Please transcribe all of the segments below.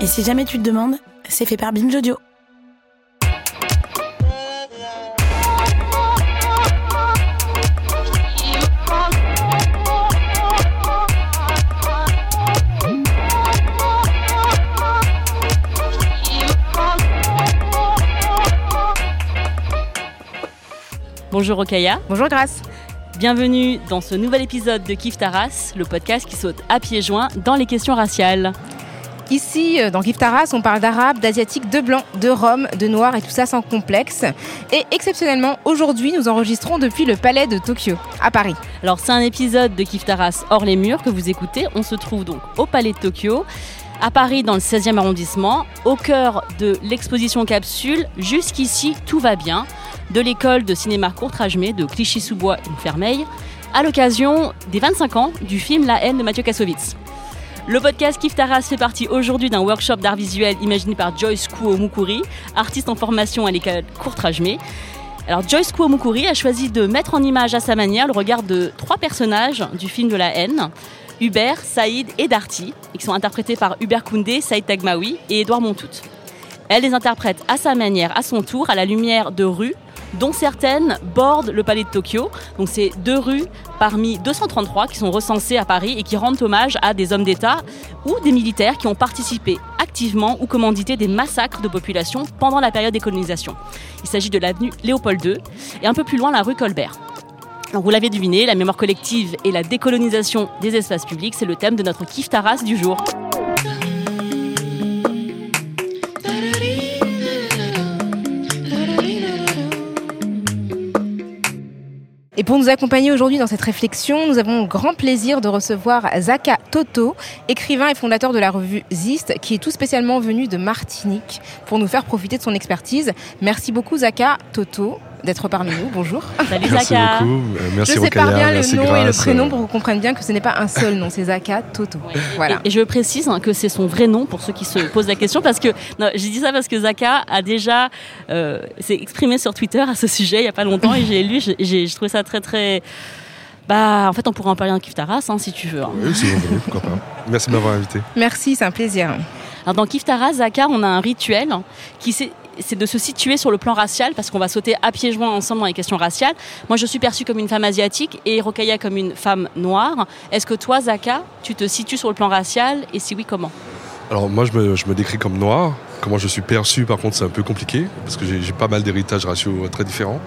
Et si jamais tu te demandes, c'est fait par Binge Audio. Bonjour Okaya. Bonjour Grace. Bienvenue dans ce nouvel épisode de Kif Taras, le podcast qui saute à pieds joints dans les questions raciales. Ici, euh, dans Kif Taras, on parle d'arabe, d'asiatique, de blanc, de rome, de noir et tout ça sans complexe. Et exceptionnellement, aujourd'hui, nous enregistrons depuis le palais de Tokyo, à Paris. Alors, c'est un épisode de Kif Taras hors les murs que vous écoutez. On se trouve donc au palais de Tokyo à Paris dans le 16e arrondissement, au cœur de l'exposition capsule. Jusqu'ici, tout va bien. De l'école de cinéma Courtrajmé de Clichy-sous-Bois et Fermeil, à l'occasion des 25 ans du film La haine de Mathieu Kassovitz. Le podcast Kif Taras fait partie aujourd'hui d'un workshop d'art visuel imaginé par Joyce Kuo-Mukuri, artiste en formation à l'école Courtrajmé. Alors Joyce Kuo-Mukuri a choisi de mettre en image à sa manière le regard de trois personnages du film de la haine. Hubert, Saïd et Darty, qui sont interprétés par Hubert Koundé, Saïd Tagmaoui et Édouard Montout. Elle les interprète à sa manière, à son tour, à la lumière de rues, dont certaines bordent le palais de Tokyo. Donc c'est deux rues parmi 233 qui sont recensées à Paris et qui rendent hommage à des hommes d'État ou des militaires qui ont participé activement ou commandité des massacres de population pendant la période des colonisations. Il s'agit de l'avenue Léopold II et un peu plus loin la rue Colbert. vous l'avez deviné, la mémoire collective et la décolonisation des espaces publics, c'est le thème de notre kiff Taras du jour. Et pour nous accompagner aujourd'hui dans cette réflexion, nous avons grand plaisir de recevoir Zaka Toto, écrivain et fondateur de la revue Zist, qui est tout spécialement venu de Martinique pour nous faire profiter de son expertise. Merci beaucoup Zaka Toto d'être parmi nous. Bonjour. Salut merci Zaka. Beaucoup. Euh, merci je sépare bien merci le nom et le prénom pour que vous compreniez bien que ce n'est pas un seul nom, c'est Zaka Toto. Voilà. Et, et je précise hein, que c'est son vrai nom pour ceux qui se posent la question parce que non, j'ai dit ça parce que Zaka a déjà euh, s'est exprimé sur Twitter à ce sujet il y a pas longtemps et j'ai lu, j'ai- j'ai j'ai trouvé ça très très. Bah, en fait, on pourrait en parler en Kif Taras hein, si tu veux. hein. Oui, vous voulez, pourquoi pas. Merci de m'avoir invité. Merci, c'est un plaisir. Alors dans Kif Taras, Zaka, on a un rituel qui c'est c'est de se situer sur le plan racial parce qu'on va sauter à pieds joints ensemble dans les questions raciales. Moi, je suis perçue comme une femme asiatique et Rokaya comme une femme noire. Est-ce que toi, Zaka, tu te situes sur le plan racial et si oui, comment? Alors moi, je me, je me décris comme noir. Comment je suis perçu, par contre, c'est un peu compliqué parce que j'ai j'ai pas mal d'héritages raciaux euh, très différents.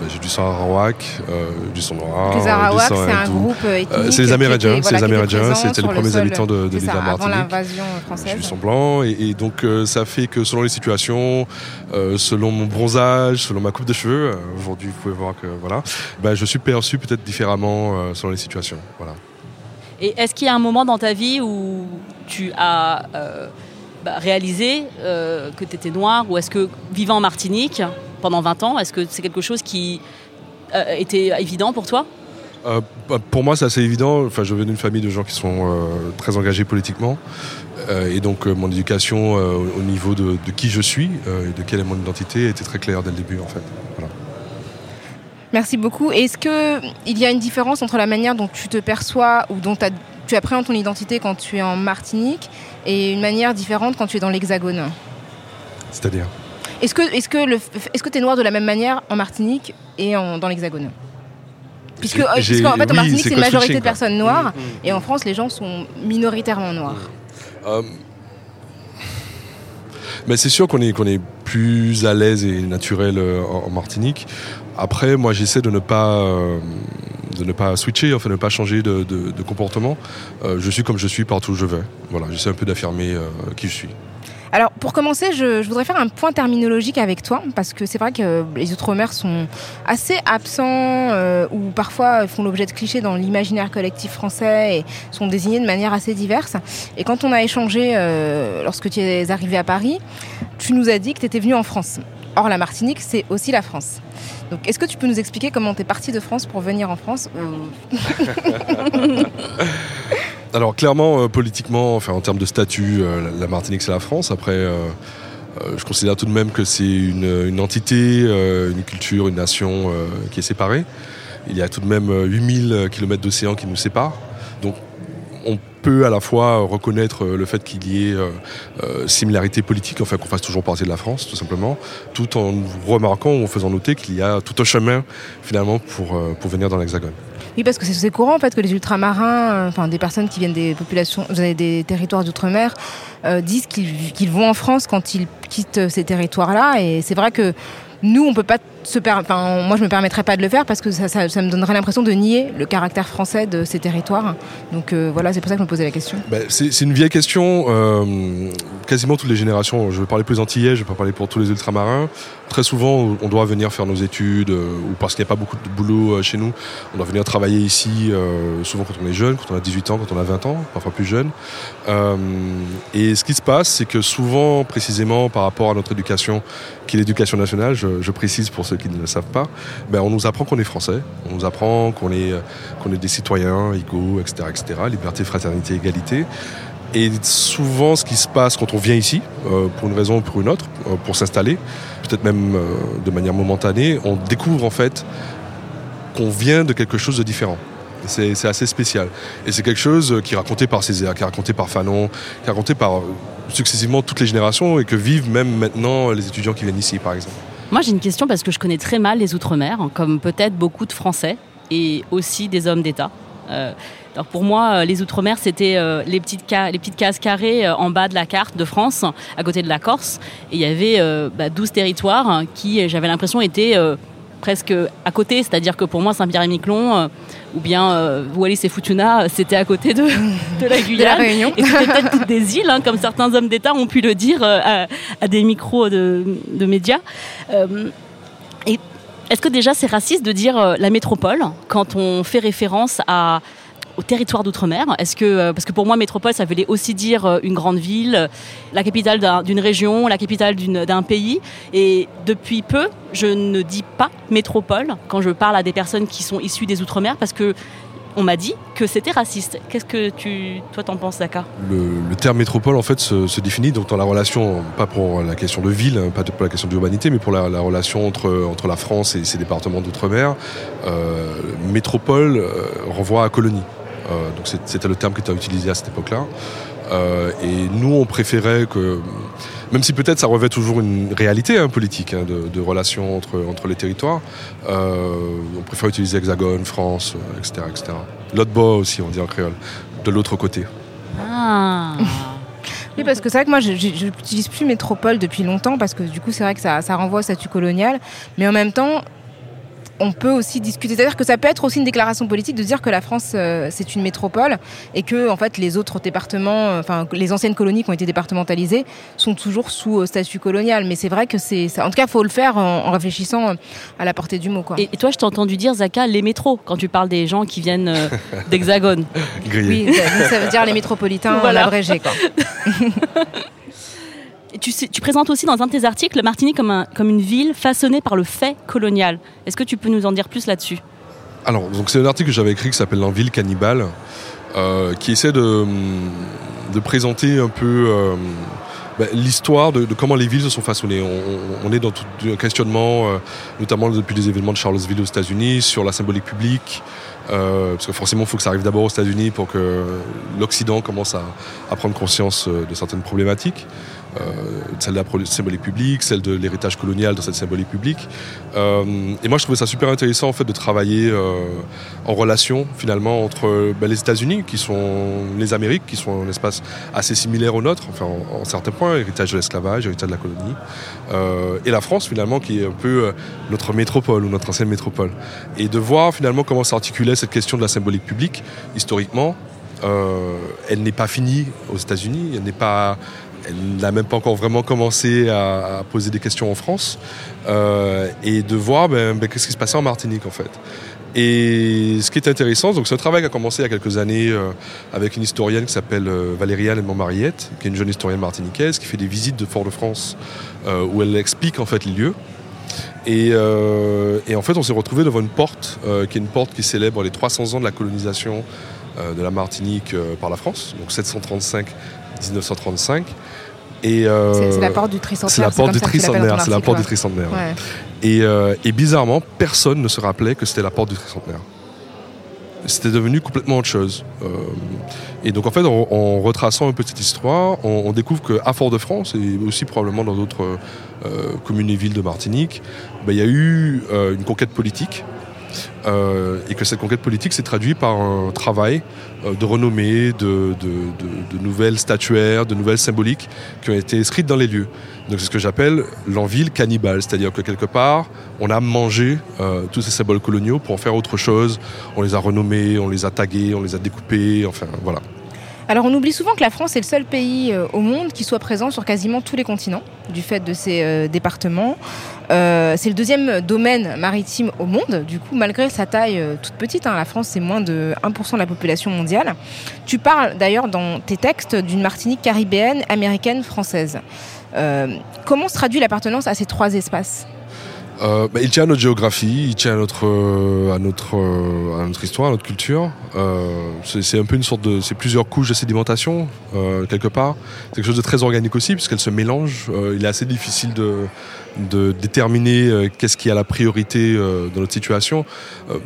Euh, J'ai du sang arawak, euh, du sang noir, les du Arawaks, sang c'est un groupe ethnique. Euh, c'est les Amérindiens, c'est les Amérindiens, c'était les premiers habitants de- de l'île Avant l'invasion Je française. suis sang blanc et, et donc euh, ça fait que selon les situations, euh, selon mon bronzage, selon ma coupe de cheveux, euh, aujourd'hui vous pouvez voir que voilà, ben, je suis perçu peut-être différemment euh, selon les situations. Voilà. Et est-ce qu'il y a un moment dans ta vie où tu as euh, bah, réalisé euh, que tu étais noire ou est-ce que vivant en Martinique pendant 20 ans, est-ce que c'est quelque chose qui euh, était évident pour toi? Bah, pour moi, c'est assez évident. Enfin, je viens d'une famille de gens qui sont très engagés politiquement. Et donc, mon éducation au au niveau de, de qui je suis et de quelle est mon identité était très claire dès le début, en fait. Voilà. Merci beaucoup. Est-ce qu'il y a une différence entre la manière dont tu te perçois ou dont tu appréhendes ton identité quand tu es en Martinique et une manière différente quand tu es dans l'Hexagone? C'est-à-dire? Est-ce que est-ce que le est-ce que tu es noir de la même manière en Martinique et en- dans l'Hexagone? Puisque, puisqu'en fait, en oui, Martinique, c'est une majorité de personnes noires et en France, les gens sont minoritairement noirs. Euh, Mais c'est sûr qu'on est, qu'on est plus à l'aise et naturel euh, en, Martinique. Après, moi, j'essaie de ne pas, euh, de ne pas switcher, enfin, de ne pas changer de, comportement. Euh, je suis comme je suis partout où je vais. Voilà, j'essaie un peu d'affirmer qui je suis. Alors, pour commencer, je, je voudrais faire un point terminologique avec toi, parce que c'est vrai que les Outre-mer sont assez absents, euh, ou parfois font l'objet de clichés dans l'imaginaire collectif français et sont désignés de manière assez diverse. Et quand on a échangé euh, lorsque tu es arrivé à Paris, tu nous as dit que tu étais venu en France. Or, la Martinique, c'est aussi la France. Donc, est-ce que tu peux nous expliquer comment tu es parti de France pour venir en France Alors clairement, euh, politiquement, enfin en termes de statut, euh, la- Martinique c'est la France. Après, euh, je considère tout de même que c'est une, entité, une culture, une nation qui est séparée. Il y a tout de même euh, 8000 km d'océan qui nous séparent. Donc on peut à la fois reconnaître le fait qu'il y ait similarité politique, enfin qu'on fasse toujours partie de la France, tout simplement, tout en remarquant ou en faisant noter qu'il y a tout un chemin finalement pour, pour venir dans l'Hexagone. Oui, parce que c'est courant en fait que les ultramarins, enfin des personnes qui viennent des populations, des territoires d'outre-mer, disent qu'ils vont en France quand ils quittent ces territoires-là. Et c'est vrai que nous, on peut pas moi, je me permettrais pas de le faire parce que ça, me donnerait l'impression de nier le caractère français de ces territoires. Donc euh, voilà, c'est pour ça que je me posais la question. Ben, c'est une vieille question. Euh, quasiment toutes les générations. Je vais parler plus antillais, je vais pas parler pour tous les ultramarins. Très souvent, on doit venir faire nos études euh, ou parce qu'il n'y a pas beaucoup de boulot chez nous, on doit venir travailler ici. souvent quand on est jeune, quand on a 18 ans, quand on a 20 ans, parfois plus jeune. et ce qui se passe, c'est que souvent, précisément par rapport à notre éducation, qui est l'éducation nationale, je, précise pour ceux qui ne le savent pas, ben on nous apprend qu'on est français, on nous apprend qu'on est, des citoyens égaux, etc., etc., liberté, fraternité, égalité. Et souvent, ce qui se passe quand on vient ici, euh, pour une raison ou pour une autre, euh, pour s'installer, peut-être même euh, de manière momentanée, on découvre en fait qu'on vient de quelque chose de différent. C'est assez spécial. Et c'est quelque chose qui est raconté par Césaire, qui est raconté par Fanon, qui est raconté par successivement toutes les générations et que vivent même maintenant les étudiants qui viennent ici, par exemple. Moi, j'ai une question parce que je connais très mal les Outre-mer, comme peut-être beaucoup de Français et aussi des hommes d'État. Euh, pour moi, euh, les Outre-mer, c'était euh, les, petites cases carrées en bas de la carte de France, à côté de la Corse. Et il y avait 12 bah, territoires qui, j'avais l'impression, étaient presque à côté. C'est-à-dire que pour moi, Saint-Pierre-et-Miquelon, ou bien euh, Wallis et Futuna, c'était à côté de, la Guyane. Réunion. Et c'était peut-être des îles, hein, comme certains hommes d'État ont pu le dire à, des micros de, médias. et est-ce que déjà c'est raciste de dire la métropole quand on fait référence à au territoire d'outre-mer Est-ce que euh, parce que pour moi métropole ça voulait aussi dire euh, une grande ville, la capitale d'une région, la capitale d'un pays et depuis peu, je ne dis pas métropole quand je parle à des personnes qui sont issues des outre-mer parce que on m'a dit que c'était raciste. Qu'est-ce que tu, toi, t'en penses, Dakar le, terme métropole, en fait, se, définit donc dans la relation, pas pour la question de ville, pas pour la question d'urbanité, mais pour la, relation entre, entre la France et ses départements d'outre-mer. Euh, métropole renvoie à colonie. Euh, donc c'était le terme qui était utilisé à cette époque-là. Euh, et nous, on préférait que, même si peut-être ça revêt toujours une réalité hein, politique hein, de, relations entre, entre les territoires, euh, on préfère utiliser Hexagone, France, etc. etc. L'autre bas aussi, on dit en créole, de l'autre côté. Ah. Oui, parce que c'est vrai que moi, je n'utilise plus métropole depuis longtemps, parce que du coup, c'est vrai que ça, ça renvoie au statut colonial. Mais en même temps, on peut aussi discuter. C'est-à-dire que ça peut être aussi une déclaration politique de dire que la France euh, c'est une métropole et que en fait les autres départements, euh, enfin les anciennes colonies qui ont été départementalisées, sont toujours sous euh, statut colonial. Mais c'est vrai que c'est, en tout cas, faut le faire en, réfléchissant à la portée du mot. Quoi. Et, toi, je t'ai entendu dire Zaka les métros quand tu parles des gens qui viennent d'Hexagone. oui, ça, veut dire les métropolitains voilà. Quoi. Tu, tu, présentes aussi dans un de tes articles Martinique comme, une ville façonnée par le fait colonial. Est-ce que tu peux nous en dire plus là-dessus? Alors, c'est un article que j'avais écrit qui s'appelle La ville cannibale, euh, qui essaie de, de, présenter un peu euh, bah, l'histoire de, comment les villes se sont façonnées. On, est dans tout un questionnement, euh, notamment depuis les événements de Charlottesville aux États-Unis, sur la symbolique publique. parce que forcément, il faut que ça arrive d'abord aux États-Unis pour que l'Occident commence à, prendre conscience de certaines problématiques. Euh, celle de la symbolique publique, celle de l'héritage colonial dans cette symbolique publique. Euh, et moi, je trouvais ça super intéressant en fait de travailler euh, en relation finalement entre ben, les États-Unis, qui sont les Amériques, qui sont un espace assez similaire au nôtre, enfin en, certains points, héritage de l'esclavage, héritage de la colonie, et la France finalement, qui est un peu notre métropole ou notre ancienne métropole, et de voir finalement comment s'articulait cette question de la symbolique publique historiquement. elle n'est pas finie aux États-Unis, elle n'est pas elle n'a même pas encore vraiment commencé à, poser des questions en France euh, et de voir ben, ben, qu'est-ce qui se passait en Martinique en fait. Et ce qui est intéressant, donc travail a commencé il y a quelques années euh, avec une historienne qui s'appelle euh, Valériane Montmariette, qui est une jeune historienne martiniquaise, qui fait des visites de Fort-de-France où elle explique en fait les lieux. Et, et en fait, on s'est retrouvé devant une porte, qui est une porte qui célèbre les 300 ans de la colonisation de la Martinique par la France, donc 735 1935. Et euh, c'est la porte du tricentenaire. C'est la porte du tricentenaire. C'est du tricentenaire. Et, euh, et, bizarrement, personne ne se rappelait que c'était la porte du tricentenaire. c'était devenu complètement autre chose. et donc en fait, en, retraçant un peu cette histoire, on, découvre qu'à Fort-de-France, et aussi probablement dans d'autres communes et villes de Martinique, ben, il y a eu une conquête politique euh, et que cette conquête politique s'est traduite par un travail euh, de renommée, de, nouvelles statuaires, de nouvelles symboliques qui ont été inscrites dans les lieux. Donc c'est ce que j'appelle l'enville cannibale, c'est-à-dire que quelque part, on a mangé euh, tous ces symboles coloniaux pour en faire autre chose. On les a renommés, on les a tagués, on les a découpés, enfin voilà. Alors on oublie souvent que la France est le seul pays euh, au monde qui soit présent sur quasiment tous les continents, du fait de ses euh, départements. Euh, c'est le deuxième domaine maritime au monde, du coup malgré sa taille toute petite, hein, la France c'est moins de 1% de la population mondiale. Tu parles d'ailleurs dans tes textes d'une Martinique caribéenne, américaine, française. comment se traduit l'appartenance à ces trois espaces? Euh, bah, il tient à notre géographie, il tient à notre, euh, à notre, euh, à notre histoire, à notre culture. c'est un peu une sorte de, c'est plusieurs couches de sédimentation quelque part. C'est quelque chose de très organique aussi puisqu'elle se mélange. il est assez difficile de, de déterminer qu'est-ce qui a la priorité dans notre situation.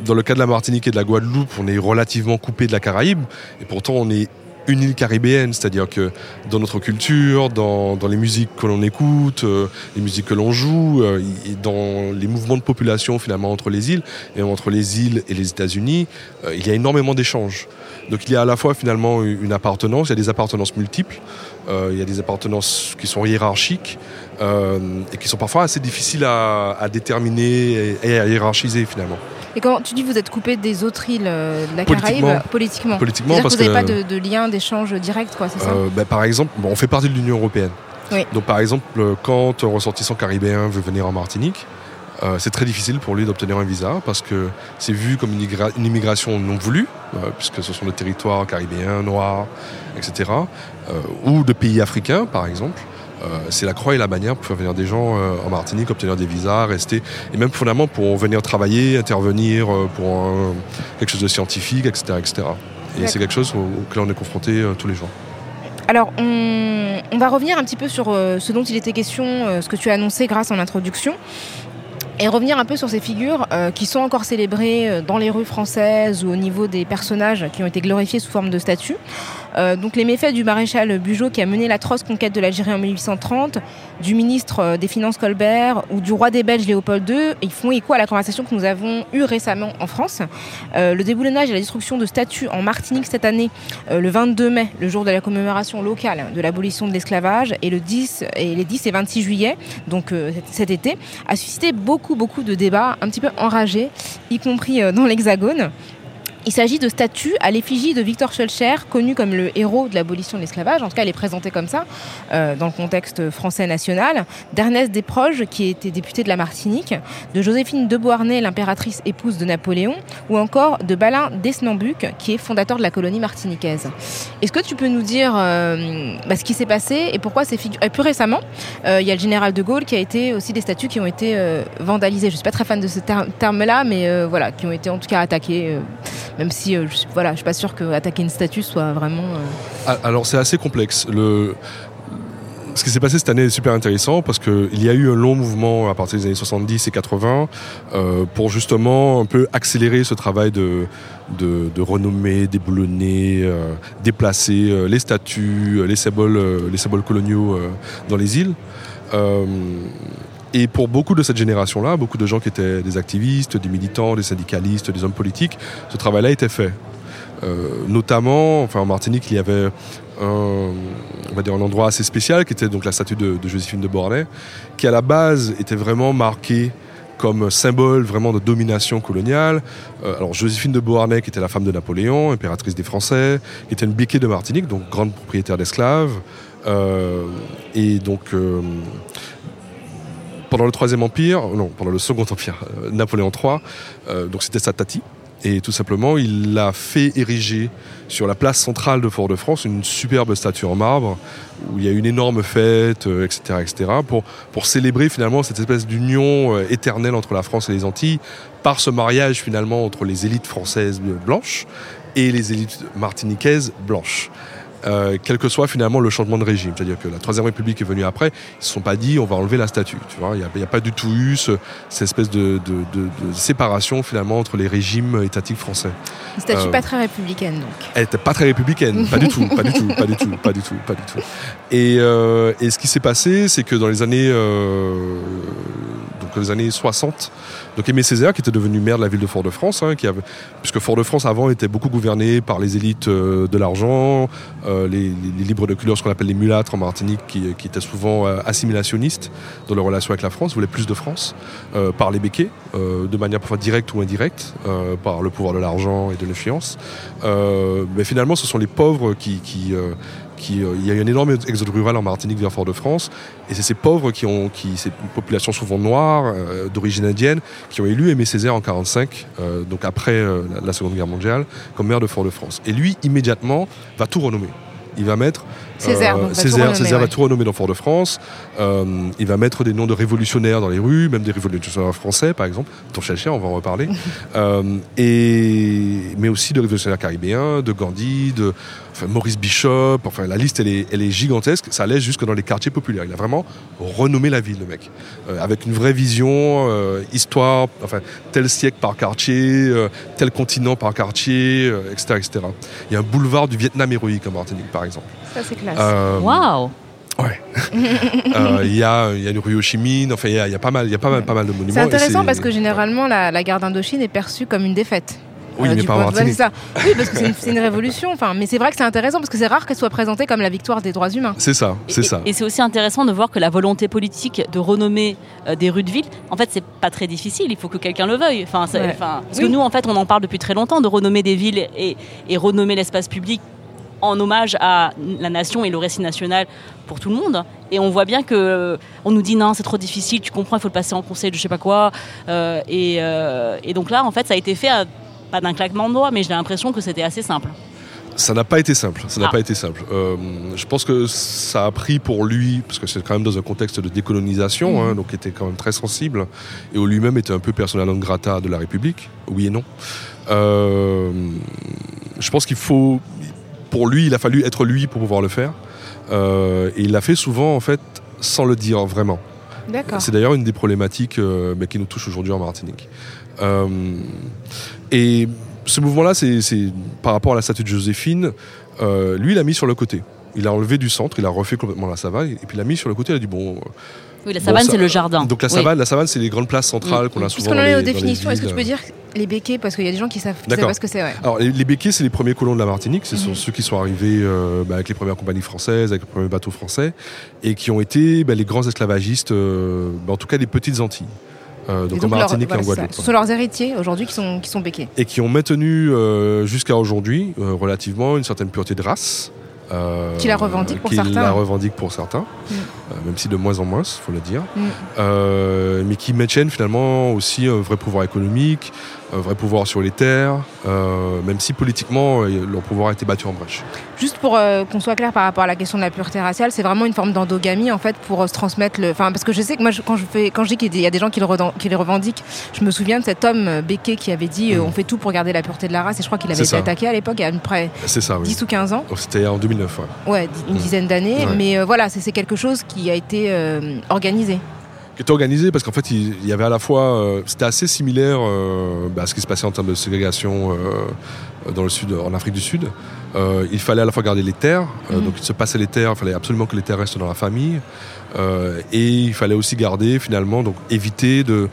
dans le cas de la Martinique et de la Guadeloupe, on est relativement coupé de la Caraïbe et pourtant on est une île caribéenne, c'est-à-dire que dans notre culture, dans, les musiques que l'on écoute, euh, les musiques que l'on joue, euh, dans les mouvements de population finalement entre les îles et entre les îles et les États-Unis, euh, il y a énormément d'échanges. Donc il y a à la fois finalement une appartenance, il y a des appartenances multiples, il y a des appartenances qui sont hiérarchiques et qui sont parfois assez difficiles à, déterminer et à hiérarchiser finalement. Et quand tu dis que vous êtes coupé des autres îles euh, de la Caraïbe, politiquement, politiquement parce que vous n'avez pas de, de, lien, d'échange direct, quoi, c'est ça euh, bah, Par exemple, bon, on fait partie de l'Union européenne. Donc par exemple, quand un ressortissant caribéen veut venir en Martinique, euh, c'est très difficile pour lui d'obtenir un visa parce que c'est vu comme une, immigration non voulue, puisque ce sont des territoires caribéens, noirs, etc. ou de pays africains, par exemple. Euh, c'est la croix et la bannière pour faire venir des gens euh, en Martinique, obtenir des visas, rester, et même fondamentalement pour venir travailler, intervenir euh, pour quelque chose de scientifique, etc. etc. Et c'est quelque chose auquel on est confronté tous les jours. Alors, on, va revenir un petit peu sur ce dont il était question, ce que tu as annoncé grâce en introduction et revenir un peu sur ces figures qui sont encore célébrées dans les rues françaises ou au niveau des personnages qui ont été glorifiés sous forme de statues. Euh, donc les méfaits du maréchal Bugeaud qui a mené l'atroce conquête de l'Algérie en 1830, du ministre euh, des Finances Colbert ou du roi des Belges Léopold II, ils font écho à la conversation que nous avons eue récemment en France. Euh, le déboulonnage et la destruction de statues en Martinique cette année, le 22 mai, le jour de la commémoration locale de l'abolition de l'esclavage, et le 10 et les 10 et 26 juillet, donc cet été, a suscité beaucoup beaucoup de débats un petit peu enragés, y compris dans l'Hexagone. Il s'agit de statues à l'effigie de Victor Schulcher, connu comme le héros de l'abolition de l'esclavage. En tout cas, elle est présentée comme ça euh, dans le contexte français national. D'Ernest Desproges, qui était député de la Martinique, de Joséphine de Beauharnais, l'impératrice épouse de Napoléon, ou encore de Balin Desnambuc, qui est fondateur de la colonie martiniquaise. Est-ce que tu peux nous dire euh, bah, ce qui s'est passé et pourquoi ces figures... Et plus récemment, euh, il y a le général de Gaulle qui a été aussi des statues qui ont été vandalisées. Je ne suis pas très fan de ce terme-là, mais voilà, qui ont été en tout cas attaquées même si euh, je, je suis pas sûre qu'attaquer une statue soit vraiment. Euh, ah, alors c'est assez complexe. Le, ce qui s'est passé cette année est super intéressant parce qu'il y a eu un long mouvement à partir des années 70 et 80 euh, pour justement un peu accélérer ce travail de, de, de renommer, déboulonner, déplacer les statues, les symboles, les symboles coloniaux dans les îles. Et pour beaucoup de cette génération-là, beaucoup de gens qui étaient des activistes, des militants, des syndicalistes, des hommes politiques, ce travail-là était fait. Euh, notamment, enfin en Martinique, il y avait un, on va dire un endroit assez spécial qui était donc la statue de, Joséphine de Bornay, qui à la base était vraiment marquée comme symbole vraiment de domination coloniale. Euh, alors Joséphine de Beauharnais, qui était la femme de Napoléon, impératrice des Français, qui était une biquée de Martinique, donc grande propriétaire d'esclaves, euh, et donc pendant le Troisième Empire, non, pendant le Second Empire, euh, Napoléon III, euh, donc c'était sa tati. Et tout simplement, il a fait ériger sur la place centrale de Fort-de-France une superbe statue en marbre où il y a une énorme fête, etc., euh, etc., pour, pour célébrer finalement cette espèce d'union éternelle entre la France et les Antilles par ce mariage finalement entre les élites françaises blanches et les élites martiniquaises blanches. Euh, quel que soit finalement le changement de régime. C'est-à-dire que la Troisième République est venue après, ils ne se sont pas dit on va enlever la statue. Tu vois, il n'y a, pas du tout eu ce, cette espèce de, de, de, de, séparation finalement entre les régimes étatiques français. Une statue euh, pas très républicaine donc. Elle n'était pas très républicaine, pas du tout, pas du tout, pas du tout, pas du tout, pas du tout. Et, euh, et ce qui s'est passé, c'est que dans les années euh, donc les années 60, donc Aimé Césaire, qui était devenu maire de la ville de Fort-de-France, hein, qui avait, puisque Fort-de-France avant était beaucoup gouverné par les élites euh, de l'argent, euh, les, les, libres de couleur, ce qu'on appelle les mulâtres en Martinique, qui, qui étaient souvent euh, assimilationnistes dans leur relation avec la France, voulaient plus de France, euh, par les béquets, de manière parfois directe ou indirecte, par le pouvoir de l'argent et de l'influence. mais finalement, ce sont les pauvres qui, qui il y a eu un énorme exode rural en Martinique vers Fort-de-France, et c'est ces pauvres qui ont, qui, c'est une population souvent noire, euh, d'origine indienne, qui ont élu Aimé Césaire en 45, euh, donc après euh, la, la, Seconde Guerre mondiale, comme maire de Fort-de-France. Et lui, immédiatement, va tout renommer. Il va mettre Césaire, euh, Césaire, Césaire va tout renommer dans Fort-de-France. Euh, il va mettre des noms de révolutionnaires dans les rues, même des révolutionnaires français, par exemple. Ton on va en reparler. euh, et, mais aussi de révolutionnaires caribéens, de Gandhi, de enfin, Maurice Bishop. Enfin, la liste, elle est, elle est gigantesque. Ça allait jusque dans les quartiers populaires. Il a vraiment renommé la ville, le mec. Euh, avec une vraie vision, euh, histoire, enfin, tel siècle par quartier, euh, tel continent par quartier, etc., etc. Il y a un boulevard du Vietnam héroïque en Martinique, par exemple. Ça, c'est classe. Waouh Ouais. Euh, il y, a, y a une rue Ho Chi Minh, enfin il y a, y a, pas mal, y a pas mal, pas mal de monuments. C'est intéressant parce que généralement la, la guerre d'Indochine est perçue comme une défaite. Oui, euh, mais pas. Ça. Oui, parce que c'est une, une, révolution. Enfin, mais c'est vrai que c'est intéressant parce que c'est rare qu'elle soit présentée comme la victoire des droits humains. C'est ça, c'est ça. Et c'est aussi intéressant de voir que la volonté politique de renommer euh, des rues de ville, en fait, c'est pas très difficile. Il faut que quelqu'un le veuille. Enfin, ouais. enfin, parce oui. que nous, en fait, on en parle depuis très longtemps de renommer des villes et, et renommer l'espace public en hommage à la nation et le récit national pour tout le monde. Et on voit bien que on nous dit non, c'est trop difficile, tu comprends, il faut le passer en conseil de je sais pas quoi. Euh, et, euh, et, donc là, en fait, ça a été fait à, pas d'un claquement de doigts, mais j'ai l'impression que c'était assez simple. Ça n'a pas été simple. Ça n'a ah. pas été simple. Euh, je pense que ça a pris pour lui, parce que c'est quand même dans un contexte de décolonisation, mmh. hein, donc il était quand même très sensible, et où lui-même était un peu personnel non grata de la République. Oui et non. Euh, je pense qu'il faut, pour lui, il a fallu être lui pour pouvoir le faire. Euh, et il l'a fait souvent, en fait, sans le dire vraiment. C'est d'ailleurs une des problématiques euh, mais qui nous touche aujourd'hui en Martinique. Euh, et ce mouvement-là, c'est par rapport à la statue de Joséphine, euh, lui, il a mis sur le côté. Il a enlevé du centre, il a refait complètement la savane, et puis il a mis sur le côté, il a dit bon. Oui, la savane, bon, c'est le jardin. Donc la savane, oui. la savane, c'est les grandes places centrales mmh. qu'on a souvent. Puisqu'on en est aux définitions, est-ce que tu peux dire les béquets parce qu'il y a des gens qui savent, qui savent pas ce que c'est. Ouais. Alors les, les béquets, c'est les premiers colons de la Martinique. Ce mmh. sont ceux qui sont arrivés euh, bah, avec les premières compagnies françaises, avec les premiers bateaux français, et qui ont été bah, les grands esclavagistes, euh, bah, en tout cas des petites Antilles. Euh, donc, donc, en Martinique leur, voilà, et en Guadeloupe. Ce sont leurs héritiers aujourd'hui qui sont, qui sont béquets. Et qui ont maintenu euh, jusqu'à aujourd'hui euh, relativement une certaine pureté de race. Qui la revendique pour qui certains. la revendique pour certains, mm. même si de moins en moins, il faut le dire. Mm. Mais qui maintiennent finalement aussi un vrai pouvoir économique, vrai pouvoir sur les terres, euh, même si politiquement leur pouvoir a été battu en brèche. Juste pour euh, qu'on soit clair par rapport à la question de la pureté raciale, c'est vraiment une forme d'endogamie en fait pour euh, se transmettre le. Enfin parce que je sais que moi je, quand je fais quand je dis qu'il y a des gens qui le, qui le revendiquent, je me souviens de cet homme Becquet qui avait dit mm. on fait tout pour garder la pureté de la race et je crois qu'il avait été attaqué à l'époque il y a à peu près ça, oui. 10 ou 15 ans. C'était en 2009. Ouais, ouais une mm. dizaine d'années, ouais. mais voilà c'est quelque chose qui a été organisé qui était organisé parce qu'en fait il, y avait à la fois euh, c'était assez similaire euh, bah, à ce qui se passait en termes de ségrégation euh, dans le sud en Afrique du Sud euh, il fallait à la fois garder les terres mmh. donc il se passait les terres il fallait absolument que les terres restent dans la famille et il fallait aussi garder finalement donc éviter de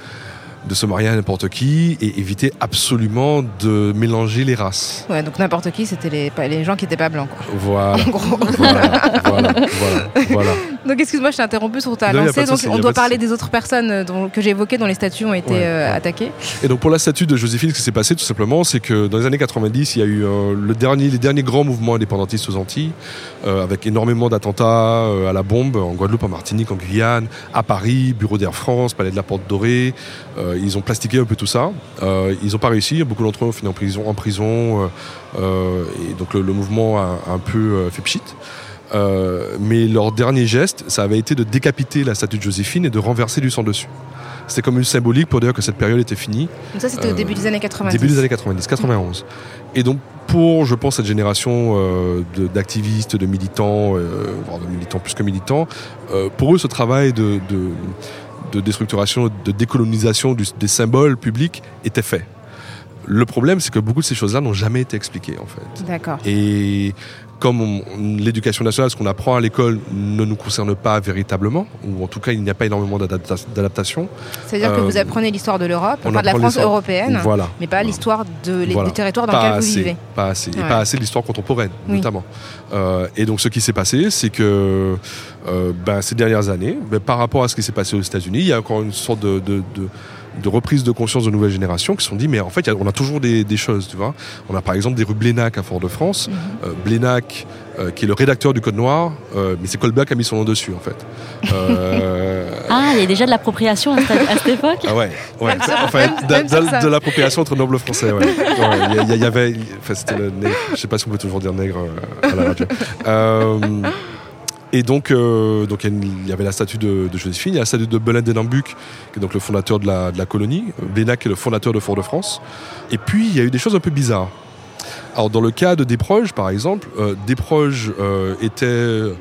de se marier à n'importe qui et éviter absolument de mélanger les races. Ouais, donc n'importe qui, c'était les, les gens qui n'étaient pas blancs. Quoi. Voilà. En gros. Voilà, voilà, voilà, voilà. Donc excuse-moi, je t'ai interrompu sur ta lancée. Donc on doit parler des autres personnes euh, dont, que j'ai évoquées dont les statues ont été ouais, euh, ouais. attaquées. Et donc pour la statue de Joséphine, ce qui s'est passé tout simplement, c'est que dans les années 90, il y a eu euh, le dernier, les derniers grands mouvements indépendantistes aux Antilles, euh, avec énormément d'attentats à la bombe en Guadeloupe, en Martinique, en Guyane, à Paris, Bureau d'Air France, Palais de la Porte Dorée. Ils ont plastiqué un peu tout ça. ils n'ont pas réussi. Beaucoup d'entre eux ont fini en prison. En prison et donc le, le mouvement a, a, un peu fait pchit. Euh, mais leur dernier geste, ça avait été de décapiter la statue de Joséphine et de renverser du sang dessus. C'était comme une symbolique pour dire que cette période était finie. Donc ça, c'était au début des années 90. Début des années 90, 91. Et donc, pour, je pense, cette génération euh, d'activistes, de, militants, euh, voire de militants plus que militants, pour eux, ce travail de, de, de déstructuration, de décolonisation du- des symboles publics était fait. Le problème, c'est que beaucoup de ces choses-là n'ont jamais été expliquées, en fait. D'accord. Et comme on- l'éducation nationale, ce qu'on apprend à l'école ne nous concerne pas véritablement, ou en tout cas, il n'y a pas énormément d'adapta- d'adaptation. C'est-à-dire que Euh, vous apprenez l'histoire de l'Europe, enfin de la France européenne, Voilà. mais pas l'histoire de, Voilà. du territoire dans lequel vous vivez. Pas assez. Et Ouais. pas assez de l'histoire contemporaine, Oui. notamment. Euh, et donc, ce qui s'est passé, c'est que euh, ben, ces dernières années, ben, par rapport à ce qui s'est passé aux États-Unis, il y a encore une sorte de, de, de- de reprise de conscience de nouvelles générations qui se sont dit, mais en fait, on a toujours des, des choses, tu vois. On a par exemple des rues Blénac à Fort-de-France. Mhm. Euh, Blénac, euh, qui est le rédacteur du Code Noir, euh, mais c'est Colbert qui a mis son nom dessus, en fait. Ah, il y a déjà de l'appropriation à, cette- à cette époque Ah ouais, ouais. Enfin, de, de- l'appropriation entre nobles français. Ouais. Ouais, Il y, avait, enfin, c'était. Je sais pas si on peut toujours dire nègre à la radio. Euh, et donc, euh, donc il y avait la statue de, de Joséphine, il y a la statue de Belen Denambuc, qui est donc le fondateur de la, colonie. Bénac est le fondateur de Fort-de-France. Et puis, il y a eu des choses un peu bizarres. Alors, dans le cas de Desproges, par exemple, euh, Desproges euh, était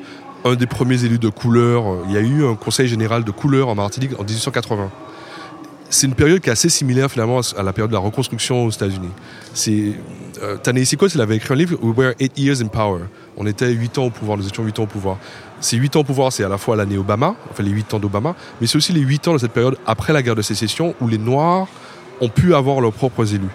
un des premiers élus de couleur. Il y a eu un conseil général de couleur en Martinique en 1880 c'est une période qui est assez similaire finalement à la période de la reconstruction aux États-Unis. Euh, Ta-Nehisi Coates, il avait écrit un livre We were eight years in power. On était huit ans au pouvoir, nous étions huit ans au pouvoir. Ces huit ans au pouvoir, c'est à la fois l'année Obama, enfin les huit ans d'Obama, mais c'est aussi les huit ans de cette période après la guerre de sécession où les Noirs ont pu avoir leurs propres élus.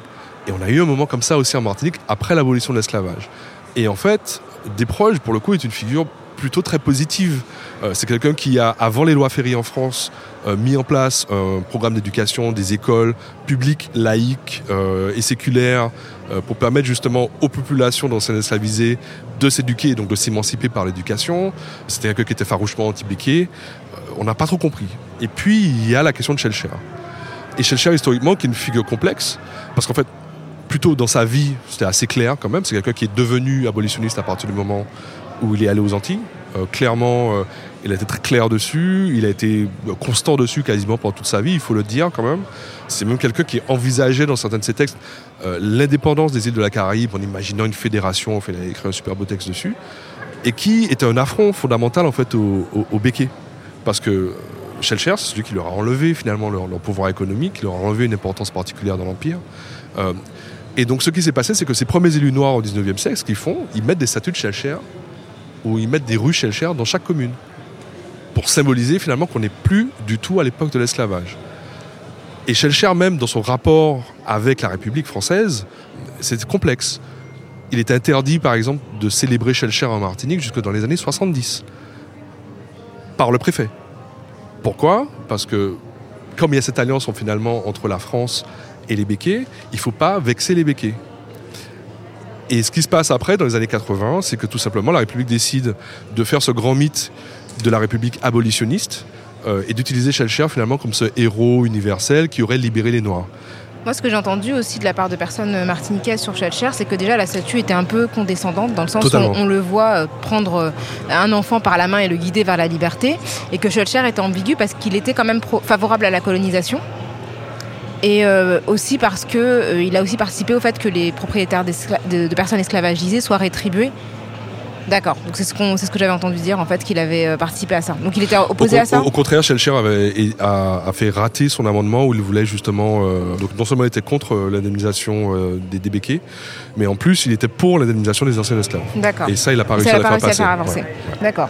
Et on a eu un moment comme ça aussi en Martinique après l'abolition de l'esclavage. Et en fait, Desproges, pour le coup, est une figure plutôt très positive. Euh, c'est quelqu'un qui a, avant les lois Ferry en France, euh, mis en place un programme d'éducation des écoles publiques, laïques euh, et séculaires pour permettre justement aux populations d'anciens esclavisés de s'éduquer et donc de s'émanciper par l'éducation. C'était quelqu'un qui était farouchement anti-béquet. Euh, on n'a pas trop compris. Et puis, il y a la question de Schellcher. Et Schellcher, historiquement, qui est une figure complexe, parce qu'en fait, plutôt dans sa vie, c'était assez clair quand même. C'est quelqu'un qui est devenu abolitionniste à partir du moment où il est allé aux Antilles. Euh, clairement, euh, il a été très clair dessus, il a été euh, constant dessus quasiment pendant toute sa vie, il faut le dire quand même. C'est même quelqu'un qui envisageait dans certains de ses textes l'indépendance des îles de la Caraïbe en imaginant une fédération, enfin, il a écrit un super beau texte dessus, et qui était un affront fondamental en fait au, au, Béquet. Parce que Schellcher, c'est celui qui leur a enlevé finalement leur, leur pouvoir économique, qui leur a enlevé une importance particulière dans l'Empire. Et donc ce qui s'est passé, c'est que ces premiers élus noirs au 19e siècle, ce qu'ils font, ils mettent des statues de Schellcher où ils mettent des rues Schellcher dans chaque commune pour symboliser finalement qu'on n'est plus du tout à l'époque de l'esclavage. Et Schellcher même, dans son rapport avec la République française, c'est complexe. Il est interdit, par exemple, de célébrer Schellcher en Martinique jusque dans les années 70 par le préfet. Pourquoi? Parce que comme il y a cette alliance finalement entre la France et les béquets, il ne faut pas vexer les béquets. Et ce qui se passe après, dans les années 80, c'est que tout simplement la République décide de faire ce grand mythe de la République abolitionniste euh, et d'utiliser Schellcher finalement comme ce héros universel qui aurait libéré les Noirs. Moi, ce que j'ai entendu aussi de la part de personnes martiniquaises sur Schellcher, c'est que déjà la statue était un peu condescendante, dans le sens Totalement. où on, on le voit euh, prendre euh, un enfant par la main et le guider vers la liberté, et que Schellcher était ambigu parce qu'il était quand même pro- favorable à la colonisation. Et euh, aussi parce que euh, il a aussi participé au fait que les propriétaires de, de personnes esclavagisées soient rétribués. D'accord. Donc c'est ce qu'on, c'est ce que j'avais entendu dire en fait qu'il avait euh, participé à ça. Donc il était opposé au, à ça. au- au contraire, Schellcher avait, a, a fait rater son amendement où il voulait justement. euh, donc non seulement il était contre l'indemnisation des, béquets, mais en plus il était pour l'indemnisation des anciens esclaves. D'accord. Et ça, il n'a pas réussi Ça à la faire faire avancer. Ouais. D'accord.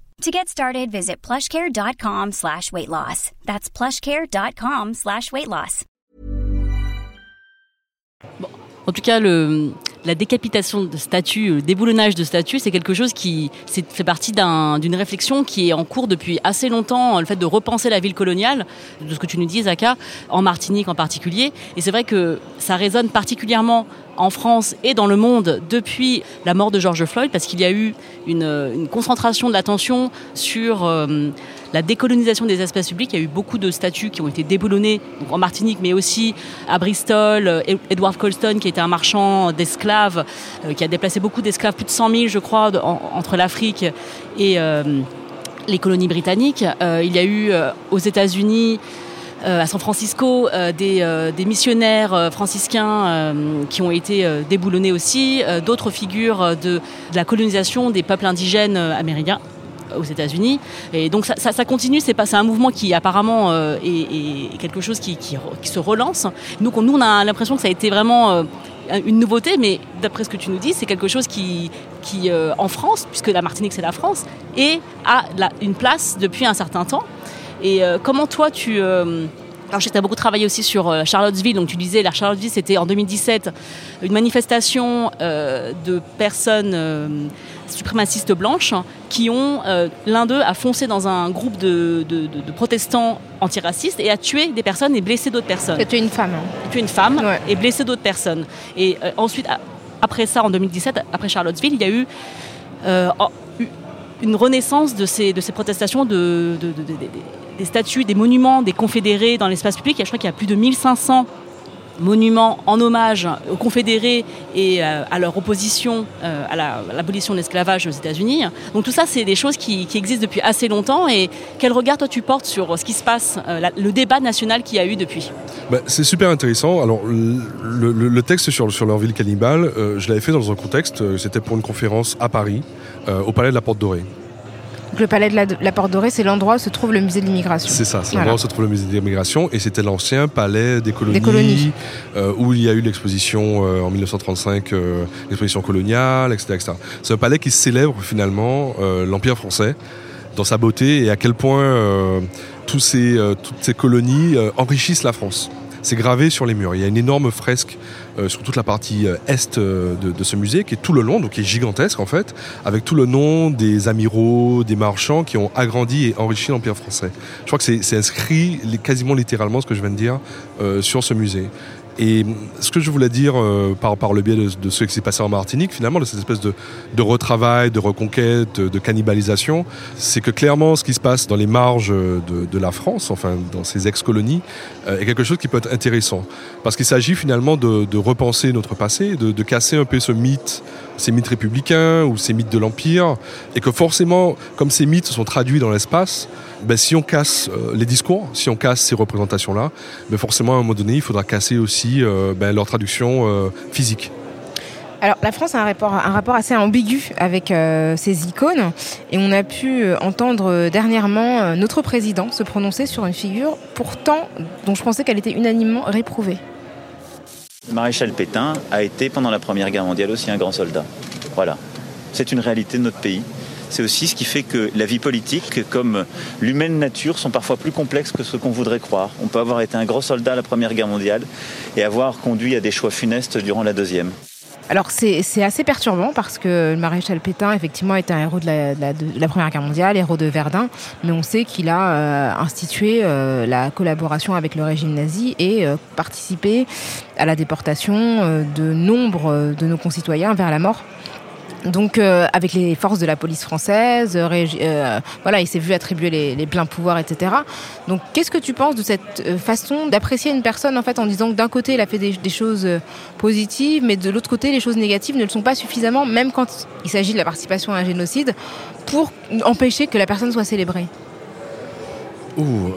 To get started, visit plushcare.com slash weight loss. That's plushcare.com slash weight loss. Bon. En tout cas, le, la décapitation de statues, le déboulonnage de statues, c'est quelque chose qui fait partie d'une réflexion qui est en cours depuis assez longtemps, le fait de repenser la ville coloniale, de ce que tu nous dis, Zaka, en Martinique en particulier. Et c'est vrai que ça résonne particulièrement en France et dans le monde depuis la mort de George Floyd, parce qu'il y a eu une, concentration de l'attention sur euh, la décolonisation des espaces publics. Il y a eu beaucoup de statues qui ont été déboulonnées en Martinique, mais aussi à Bristol. Euh, Edward Colston, qui était un marchand d'esclaves, euh, qui a déplacé beaucoup d'esclaves, plus de 100 000, je crois, entre l'Afrique et les colonies britanniques. il y a eu aux États-Unis euh, à San Francisco euh, euh, des, missionnaires franciscains qui ont été déboulonnés aussi, d'autres figures de, la colonisation des peuples indigènes amérindiens aux États-Unis. Et donc ça, continue, c'est un mouvement qui apparemment est, quelque chose qui, se relance. Donc nous, on a l'impression que ça a été vraiment une nouveauté, mais d'après ce que tu nous dis, c'est quelque chose qui, qui en France, puisque la Martinique c'est la France, et a une place depuis un certain temps. Et euh, comment toi tu... Euh, alors, tu as beaucoup travaillé aussi sur euh, Charlottesville. Donc, tu disais, la Charlottesville, c'était en 2017 une manifestation de personnes suprémacistes blanches qui ont, l'un d'eux a foncé dans un groupe de, protestants antiracistes et a tué des personnes et blessé d'autres personnes. tué une femme. Hein. Tué une femme et blessé d'autres personnes. Et ensuite, après ça, en 2017, après Charlottesville, il y a eu une renaissance de ces, de ces protestations de des statues, des monuments des confédérés dans l'espace public. Je crois qu'il y a plus de 1500 monuments en hommage aux confédérés et euh, à leur opposition euh, à l'abolition de l'esclavage aux États-Unis. Donc tout ça, c'est des choses qui, existent depuis assez longtemps. Et quel regard toi tu portes sur ce qui se passe, euh, le débat national qu'il y a eu depuis? Bah, C'est super intéressant. Alors le, texte sur, sur leur ville cannibale, je l'avais fait dans un contexte, c'était pour une conférence à Paris, au Palais de la Porte Dorée le palais de la, Porte Dorée, c'est l'endroit où se trouve le musée de l'immigration. C'est ça, c'est l'endroit où se trouve le musée de l'immigration et c'était l'ancien palais des colonies, euh, où il y a eu l'exposition euh, en 1935, euh, l'exposition coloniale, etc. C'est un palais qui célèbre finalement l'Empire français dans sa beauté et à quel point tous ces, toutes ces colonies enrichissent la France. C'est gravé sur les murs. Il y a une énorme fresque sur toute la partie euh, est euh, de, ce musée, qui est tout le long, donc qui est gigantesque en fait, avec tout le nom des amiraux, des marchands qui ont agrandi et enrichi l'Empire français. Je crois que c'est inscrit quasiment littéralement ce que je viens de dire sur ce musée. Et ce que je voulais dire euh, par, le biais de, ce qui s'est passé en Martinique, finalement, de cette espèce de, retravail, de reconquête, de, cannibalisation, c'est que clairement, ce qui se passe dans les marges de, de la France, enfin dans ces ex-colonies, euh, est quelque chose qui peut être intéressant. Parce qu'il s'agit finalement de, repenser notre passé, de, casser un peu ce mythe, ces mythes républicains ou ces mythes de l'Empire, et que forcément, comme ces mythes sont traduits dans l'espace, ben, si on casse euh, les discours, si on casse ces représentations-là, ben, forcément à un moment donné, il faudra casser aussi euh, ben, leur traduction euh, physique. Alors la France a un rapport, un rapport assez ambigu avec ces icônes et on a pu entendre dernièrement notre président se prononcer sur une figure pourtant dont je pensais qu'elle était unanimement réprouvée. Le maréchal Pétain a été pendant la Première Guerre mondiale aussi un grand soldat. Voilà. C'est une réalité de notre pays c'est aussi ce qui fait que la vie politique, comme l'humaine nature, sont parfois plus complexes que ce qu'on voudrait croire. On peut avoir été un gros soldat à la Première Guerre mondiale et avoir conduit à des choix funestes durant la Deuxième. Alors c'est assez perturbant parce que le maréchal Pétain effectivement est un héros de la, Première Guerre mondiale, héros de Verdun, mais on sait qu'il a euh, institué euh, la collaboration avec le régime nazi et euh, participé à la déportation de nombre de nos concitoyens vers la mort donc euh, avec les forces de la police française, euh, euh, voilà, il s'est vu attribuer les, pleins pouvoirs, etc. Donc qu'est-ce que tu penses de cette façon d'apprécier une personne en fait en disant que d'un côté il a fait des, choses positives, mais de l'autre côté les choses négatives ne le sont pas suffisamment, même quand il s'agit de la participation à un génocide, pour empêcher que la personne soit célébrée? Ouh,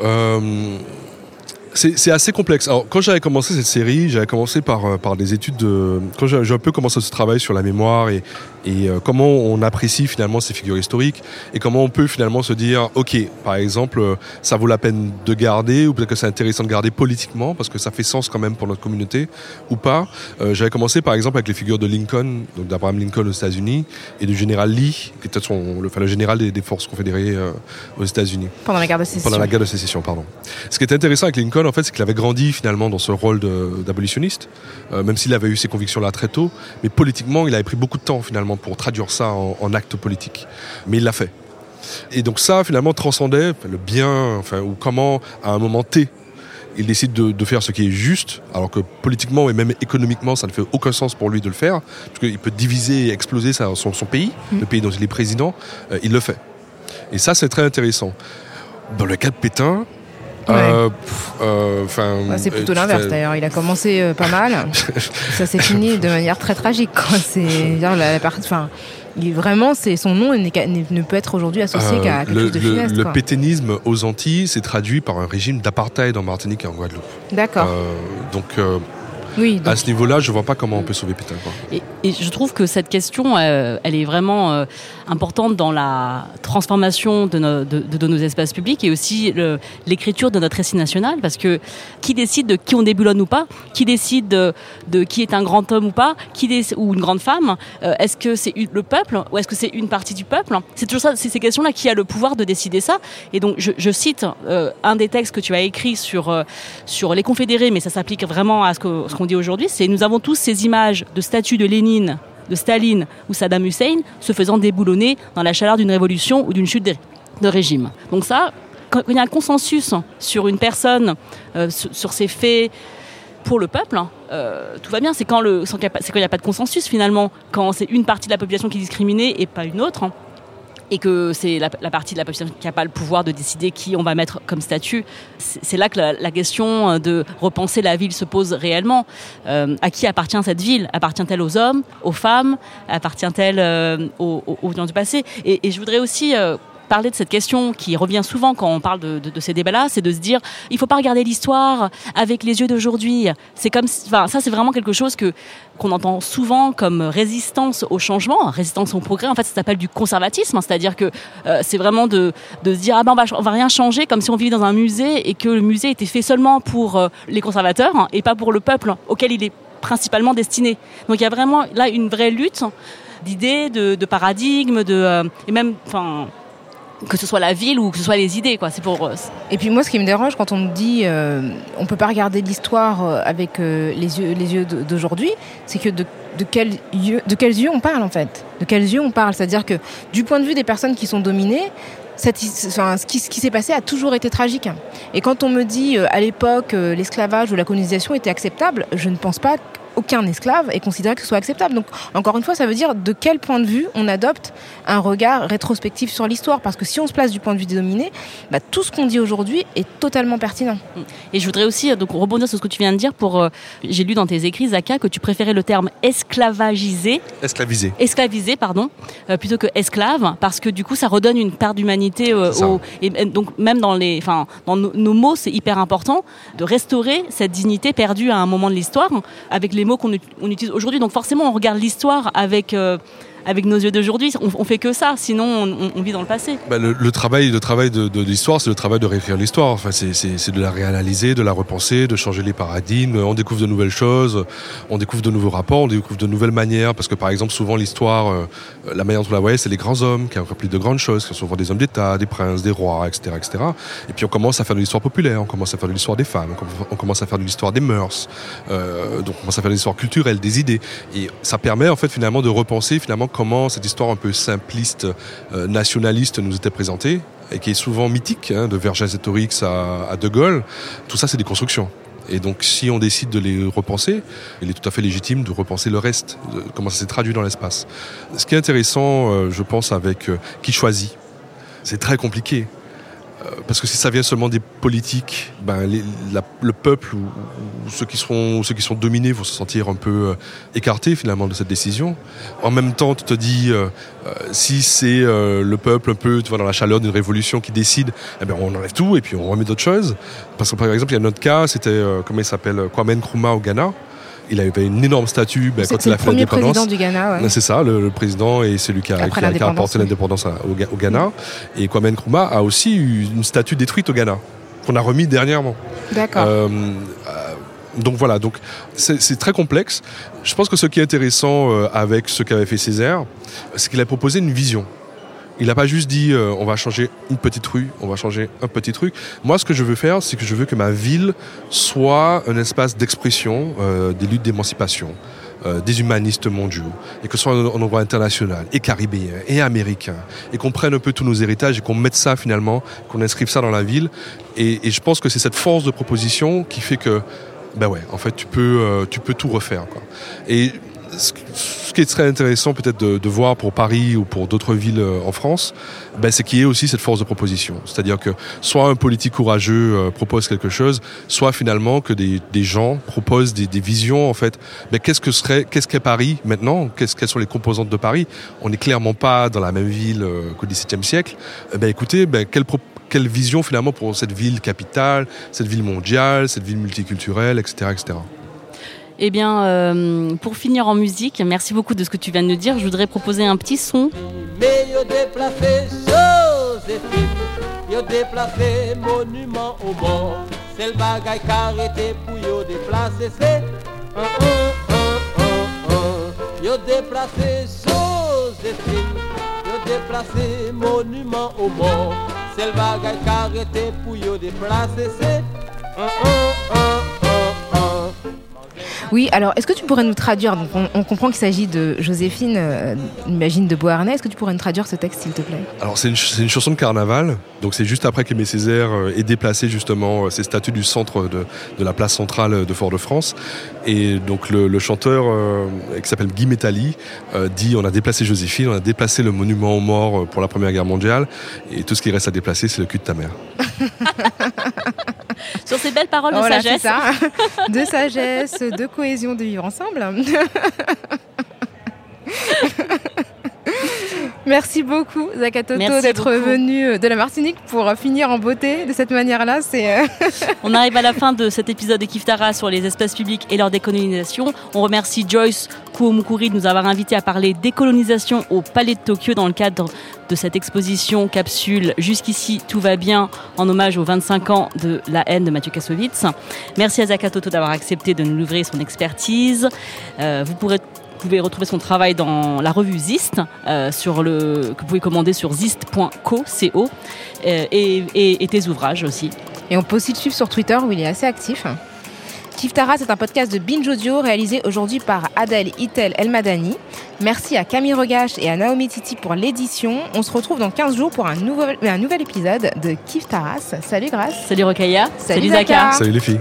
c'est assez complexe. Quand j'avais commencé cette série, j'avais commencé par, par des études de. Quand j'ai un peu commencé ce travail sur la mémoire et, et euh, comment on apprécie finalement ces figures historiques et comment on peut finalement se dire, ok, par exemple, euh, ça vaut la peine de garder ou peut-être que c'est intéressant de garder politiquement parce que ça fait sens quand même pour notre communauté ou pas. j'avais commencé par exemple avec les figures de Lincoln, donc d'Abraham Lincoln aux États-Unis et du général Lee, qui était son, le, enfin, le général des, des forces confédérées aux États-Unis. Pendant la guerre de sécession. Pendant la guerre de sécession, pardon. Ce qui est intéressant avec Lincoln, en fait, c'est qu'il avait grandi finalement dans ce rôle d'abolitionniste, euh, même s'il avait eu ces convictions-là très tôt. Mais politiquement, il avait pris beaucoup de temps finalement pour traduire ça en, en acte politique. Mais il l'a fait. Et donc ça, finalement, transcendait le bien, enfin, ou comment, à un moment T, il décide de, de, faire ce qui est juste, alors que politiquement et même économiquement, ça ne fait aucun sens pour lui de le faire, parce qu'il peut diviser et exploser son, son pays, mmh. le pays dont il est président, euh, il le fait. Et ça, c'est très intéressant. Dans le cas de Pétain, Ouais. euh, euh, bah, c'est plutôt euh, l'inverse d'ailleurs. Il a commencé euh, pas mal. ça s'est fini de manière très tragique. C'est la, la partie. Enfin, il, vraiment, c'est son nom ne peut être aujourd'hui associé qu'à quelque le, chose de funeste. Le, quoi. pétainisme aux Antilles s'est traduit par un régime d'apartheid en Martinique et en Guadeloupe. D'accord. Donc, oui, donc... à ce niveau-là, je vois pas comment on peut sauver Pétain. Quoi. Et, et, je trouve que cette question, euh, elle est vraiment euh, importante dans la transformation de nos, espaces publics et aussi l'écriture de notre récit national, parce que qui décide de qui on déboulonne ou pas, qui décide de, qui est un grand homme ou pas, qui ou une grande femme, euh, est-ce que c'est le peuple ou est-ce que c'est une partie du peuple? C'est toujours ça, c'est ces questions-là qui a le pouvoir de décider ça. Et donc, je, cite un des textes que tu as écrit sur sur les confédérés, mais ça s'applique vraiment à ce qu'on dit aujourd'hui. C'est nous avons tous ces images de statues de Lénine de Staline ou Saddam Hussein se faisant déboulonner dans la chaleur d'une révolution ou d'une chute de, régime. Donc ça, quand il y a un consensus sur une personne, euh, sur, ses faits pour le peuple, euh, tout va bien. C'est quand il n'y a, a, pas de consensus finalement, quand c'est une partie de la population qui est discriminée et pas une autre. Et que c'est la, partie de la population qui n'a pas le pouvoir de décider qui on va mettre comme statut. C'est là que la, question de repenser la ville se pose réellement. Euh, à qui appartient cette ville? Appartient-elle aux hommes, aux femmes? Appartient-elle euh, aux, gens du passé? Et, et, je voudrais aussi parler de cette question qui revient souvent quand on parle de, ces débats-là, c'est de se dire il faut pas regarder l'histoire avec les yeux d'aujourd'hui. C'est comme, enfin, ça c'est vraiment quelque chose que qu'on entend souvent comme résistance au changement, résistance au progrès. En fait, ça s'appelle du conservatisme, c'est-à-dire que euh, c'est vraiment de, de se dire ah ben on va, va rien changer, comme si on vivait dans un musée et que le musée était fait seulement pour euh, les conservateurs hein, et pas pour le peuple auquel il est principalement destiné. Donc il y a vraiment là une vraie lutte d'idées, de, de paradigmes, de euh, et même enfin que ce soit la ville ou que ce soit les idées quoi. C'est pour et puis moi ce qui me dérange quand on me dit euh, on peut pas regarder l'histoire avec euh, les yeux les yeux d'aujourd'hui c'est que de de, yeux, de quels yeux on parle en fait. De quels yeux on parle. C'est à dire que du point de vue des personnes qui sont dominées enfin, ce qui, s'est passé a toujours été tragique. Et quand on me dit euh, à l'époque euh, l'esclavage ou la colonisation était acceptable, je ne pense pas aucun esclave est considéré que ce soit acceptable. Donc, encore une fois, ça veut dire de quel point de vue on adopte un regard rétrospectif sur l'histoire. Parce que si on se place du point de vue des dominés, bah, tout ce qu'on dit aujourd'hui est totalement pertinent. Et je voudrais aussi donc, rebondir sur ce que tu viens de dire. Pour, euh, j'ai lu dans tes écrits, Zaka, que tu préférais le terme esclavagisé. Esclavisé. Esclavisé, pardon, euh, plutôt que esclave, parce que du coup, ça redonne une part d'humanité. Euh, au, et, donc, même dans, les, dans nos, nos mots, c'est hyper important de restaurer cette dignité perdue à un moment de l'histoire avec les mots qu'on utilise aujourd'hui. Donc forcément, on regarde l'histoire avec euh, avec nos yeux d'aujourd'hui. On, on, fait que ça, sinon on, vit dans le passé. Bah, le, travail, le travail de, l'histoire, c'est le travail de réécrire l'histoire. Enfin, c'est de la réanalyser, de la repenser, de changer les paradigmes. On découvre de nouvelles choses, on découvre de nouveaux rapports, on découvre de nouvelles manières. Parce que par exemple, souvent l'histoire, euh, la manière dont on la voyait, c'est les grands hommes qui accomplissent de grandes choses, qui sont souvent des hommes d'État, des princes, des rois, etc., etc. Et puis on commence à faire de l'histoire populaire, on commence à faire de l'histoire des femmes, on commence à faire de l'histoire des mœurs, euh, donc on commence à faire de l'histoire culturelle, des idées. Et ça permet en fait finalement de repenser finalement comment cette histoire un peu simpliste, euh, nationaliste nous était présentée et qui est souvent mythique, hein, de Vergès-et-Torix à, à De Gaulle. Tout ça, c'est des constructions. Et donc, si on décide de les repenser, il est tout à fait légitime de repenser le reste, comment ça s'est traduit dans l'espace. Ce qui est intéressant, euh, je pense, avec euh, qui choisit, c'est très compliqué. Euh, parce que si ça vient seulement des politiques, ben le peuple ou, ceux qui seront ceux qui sont dominés vont se sentir un peu euh, écartés finalement de cette décision. En même temps, tu te dis euh, si c'est le peuple un peu dans la chaleur d'une révolution qui décide, eh ben on enlève tout et puis on remet d'autres choses. Parce que par exemple, il y a notre cas, c'était comment il s'appelle Kwame Nkrumah au Ghana il avait une énorme statue ben, quand il a fait l'indépendance. du Ghana. Ouais. C'est ça, le, le, président et qui a, qui a, qui a apporté l'indépendance au, au, Ghana. Et Kwame Nkrumah a aussi eu une statue détruite au Ghana qu'on a remis dernièrement. D'accord. Euh, donc voilà, donc c'est très complexe. Je pense que ce qui est intéressant euh, avec ce qu'avait fait Césaire, c'est qu'il a proposé une vision Il n'a pas juste dit euh, on va changer une petite rue, on va changer un petit truc. Moi, ce que je veux faire, c'est que je veux que ma ville soit un espace d'expression euh, des luttes d'émancipation, euh, des humanistes mondiaux, et que ce soit un, endroit international, et caribéen, et américain, et qu'on prenne un peu tous nos héritages et qu'on mette ça finalement, qu'on inscrive ça dans la ville. Et, je pense que c'est cette force de proposition qui fait que, ben ouais, en fait, tu peux, tu peux tout refaire. Quoi. Qui serait intéressant peut-être de, de voir pour Paris ou pour d'autres villes euh, en France, ben, c'est qu'il y ait aussi cette force de proposition. C'est-à-dire que soit un politique courageux euh, propose quelque chose, soit finalement que des, des gens proposent des, des visions en fait. Ben, qu'est-ce que serait, qu'est-ce qu'est Paris maintenant? Qu'est-ce quelles sont les composantes de Paris? On n'est clairement pas dans la même ville euh, qu'au XVIIe siècle. Eh ben, écoutez, ben, quelle, quelle vision finalement pour cette ville capitale, cette ville mondiale, cette ville multiculturelle, etc., etc. Eh bien, euh, pour finir en musique, merci beaucoup de ce que tu viens de nous dire. Je voudrais proposer un petit son. Monument au mort. C'est le bagaille carrété pour yo déplacer, c'est. Yo déplacé Joséphine, yo déplacé monument au mort. C'est le bagaille carrété pour yo déplacer, c'est Oui, alors est-ce que tu pourrais nous traduire Donc, on, on comprend qu'il s'agit de Joséphine, euh, imagine de Beauharnais. Est-ce que tu pourrais nous traduire ce texte, s'il te plaît? Alors c'est une, ch- c'est une chanson de carnaval, donc c'est juste après qu'Aimé Césaire euh, ait déplacé justement euh, ses statues du centre de, de la place centrale de Fort-de-France. Et donc le, le chanteur euh, qui s'appelle Guy Métali euh, dit on a déplacé Joséphine, on a déplacé le monument aux morts euh, pour la Première Guerre mondiale, et tout ce qui reste à déplacer c'est le cul de ta mère. Sur ces belles paroles de Voilà, sagesse. ça. De sagesse, de cohésion, de vivre ensemble. Merci beaucoup, Zakatoto, d'être venu euh, de la Martinique pour finir en beauté de cette manière-là. C'est euh, On arrive à la fin de cet épisode de Kiftara sur les espaces publics et leur décolonisation. On remercie Joyce Kuomukuri de nous avoir invités à parler décolonisation au Palais de Tokyo dans le cadre de cette exposition capsule Jusqu'ici tout va bien en hommage aux 25 ans de la haine de Mathieu Kassovitz. Merci à Zakatoto d'avoir accepté de nous livrer son expertise. Euh, vous pourrez pouvez retrouver son travail dans la revue Zist, euh, sur le, que vous pouvez commander sur zist.co, co, euh, et, et- et tes ouvrages aussi. Et on peut aussi le suivre sur Twitter où il est assez actif. Kiftara, c'est un podcast de Binge Audio réalisé aujourd'hui par Adèle Itel Elmadani. Merci à Camille Regache et à Naomi Titi pour l'édition. On se retrouve dans 15 jours pour un nouvel, un nouvel épisode de Kiftaras. Salut Grâce. Salut Rokaya. Salut Zaka. Zaka. Salut les filles.